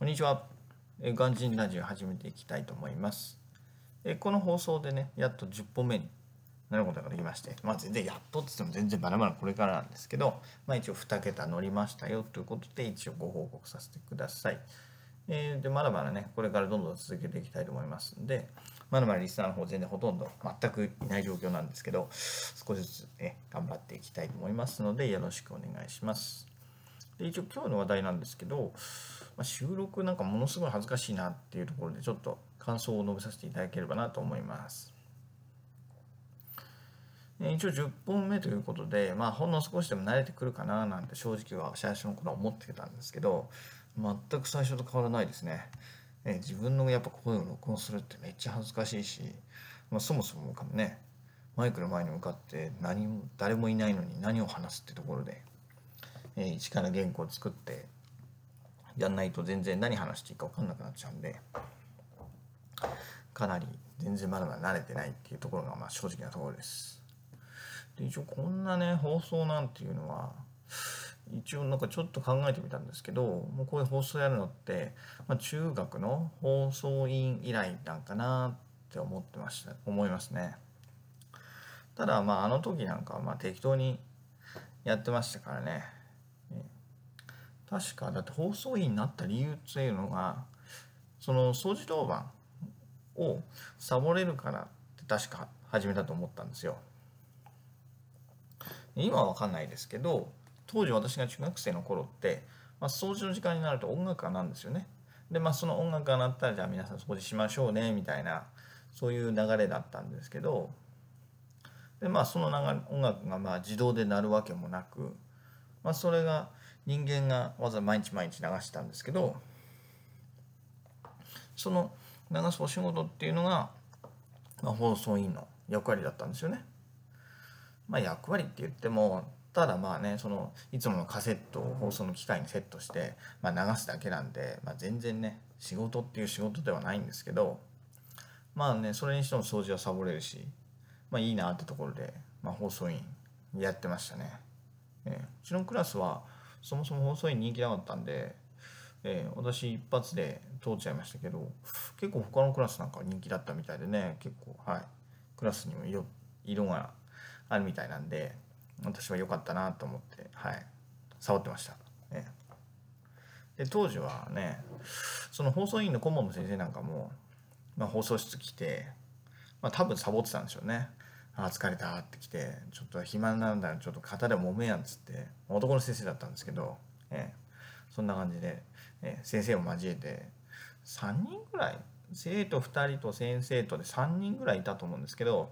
こんにちは。えガンジンラジオ始めていきたいと思います。えこの放送でね、やっと10本目になることができまして、まあ全然やっとって言っても全然まだまだこれからなんですけど、まあ一応2桁乗りましたよということで一応ご報告させてください。えーで、まだまだね、これからどんどん続けていきたいと思いますんで、まだまだリスナーの方全然ほとんど全くいない状況なんですけど、少しずつね、頑張っていきたいと思いますので、よろしくお願いします。で一応今日の話題なんですけど、まあ、収録なんかものすごい恥ずかしいなっていうところでちょっと感想を述べさせていただければなと思います。一応10本目ということで、まあ、ほんの少しでも慣れてくるかななんて正直は最初の頃は思ってたんですけど全く最初と変わらないですね。え自分のやっぱ声を録音するってめっちゃ恥ずかしいし、まあ、そもそもかもねマイクの前に向かって何も誰もいないのに何を話すってところでえー一から原稿を作ってやんないと全然何話していいか分かんなくなっちゃうんでかなり全然まだまだ慣れてないっていうところがまあ正直なところです。で一応こんなね放送なんていうのは一応なんかちょっと考えてみたんですけどもうこういう放送やるのって、まあ、中学の放送委員以来なんかなって思ってました思いますね。ただまああの時なんかはまあ適当にやってましたからね。確かだって放送委員になった理由っていうのがその掃除当番をサボれるからって確か始めたと思ったんですよ。今は分かんないですけど当時私が中学生の頃って、まあ、掃除の時間になると音楽がなんですよね。でまあその音楽が鳴ったらじゃあ皆さん掃除しましょうねみたいなそういう流れだったんですけどでまあその流れ音楽がまあ自動で鳴るわけもなく、まあ、それが人間がわざわざ毎日毎日流してたんですけどその流すお仕事っていうのが、まあ、放送委員の役割だったんですよね。まあ、役割って言ってもただまあねそのいつものカセットを放送の機械にセットして、まあ、流すだけなんで、まあ、全然ね仕事っていう仕事ではないんですけどまあねそれにしても掃除はサボれるしまあいいなってところで、まあ、放送委員やってましたね。えーうちのクラスはそもそも放送員人気なかったんで、えー私一発で通っちゃいましたけど結構他のクラスなんか人気だったみたいでね結構はいクラスにも色色があるみたいなんで私は良かったなと思ってはい触ってました、えーで当時はねその放送委員の顧問の先生なんかも、まあ、放送室来て、まあ、多分サボってたんでしょうね。あ疲れたって来てちょっと暇なんだらちょっと肩で揉めやんっつって男の先生だったんですけど、ええそんな感じで、ええ先生を交えて3人ぐらい生徒2人と先生とで3人ぐらいいたと思うんですけど、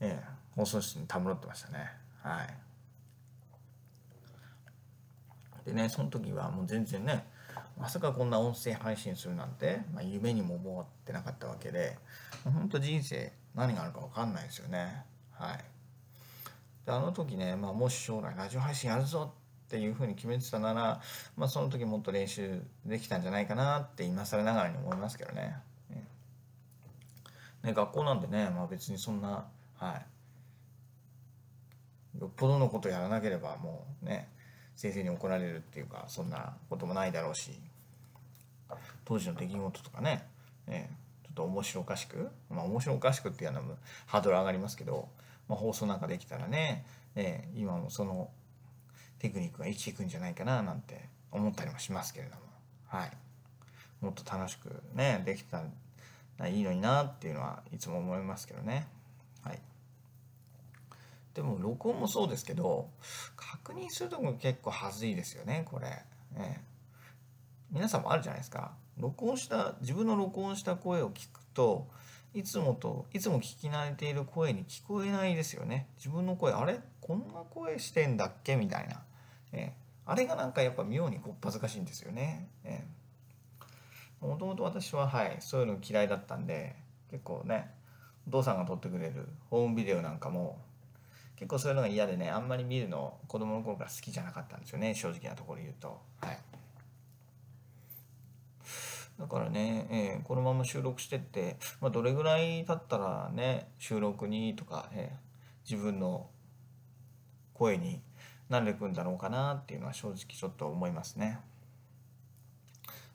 ええ放送室にたむろってましたね。はい。でねその時はもう全然ねまさかこんな音声配信するなんて、まあ、夢にも思ってなかったわけで本当人生何があるか分かんないですよね。はい。であの時ね、まあ、もし将来ラジオ配信やるぞっていうふうに決めてたなら、まあ、その時もっと練習できたんじゃないかなって今更ながらに思いますけどね。ねね学校なんでね、まあ、別にそんなはい。よっぽどのことやらなければもうね先生に怒られるっていうかそんなこともないだろうし当時の出来事とかね、えーちょっと面白おかしくまあ面白おかしくっていうのもハードル上がりますけど、まあ、放送なんかできたらね、えー今もそのテクニックが生きていくんじゃないかななんて思ったりもしますけれども。はい。もっと楽しくねできたらいいのになっていうのはいつも思いますけどね。はい。でも録音もそうですけど確認するとこ結構恥ずいですよねこれ、ええ。皆さんもあるじゃないですか。録音した自分の録音した声を聞くといつもといつも聞き慣れている声に聞こえないですよね。自分の声あれ？こんな声してんだっけ？みたいな、ええ。あれがなんかやっぱ妙にこっぱずかしいんですよね、もともと私ははいそういうの嫌いだったんで結構ねお父さんが撮ってくれるホームビデオなんかも結構そういうのが嫌でねあんまり見るの子供の頃から好きじゃなかったんですよね正直なところ言うと。はい。だからね、えーこのまま収録してって、まあ、どれぐらい経ったらね収録にとか、えー自分の声に慣れてくんだろうかなっていうのは正直ちょっと思いますね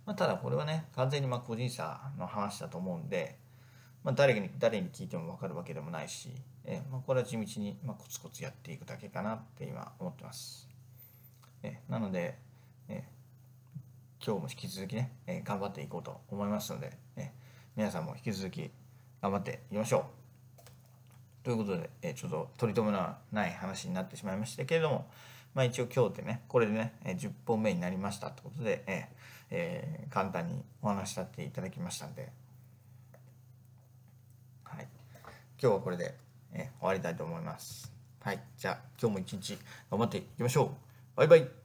まあ、ただこれはね完全にまあ個人差の話だと思うんで、まあ、誰に誰に聞いても分かるわけでもないし、えまあ、これは地道にまあコツコツやっていくだけかなって今思ってます。えなので、今日も引き続きね、え頑張っていこうと思いますので、え皆さんも引き続き頑張っていきましょう。ということで、えちょっと取り留めのない話になってしまいましたけれども、まあ、一応今日でねこれでね10本目になりましたってことで、ええー、簡単にお話しさせていただきましたんで、はい、今日はこれで、え、終わりたいと思います。はい、じゃあ今日も一日頑張っていきましょう。バイバイ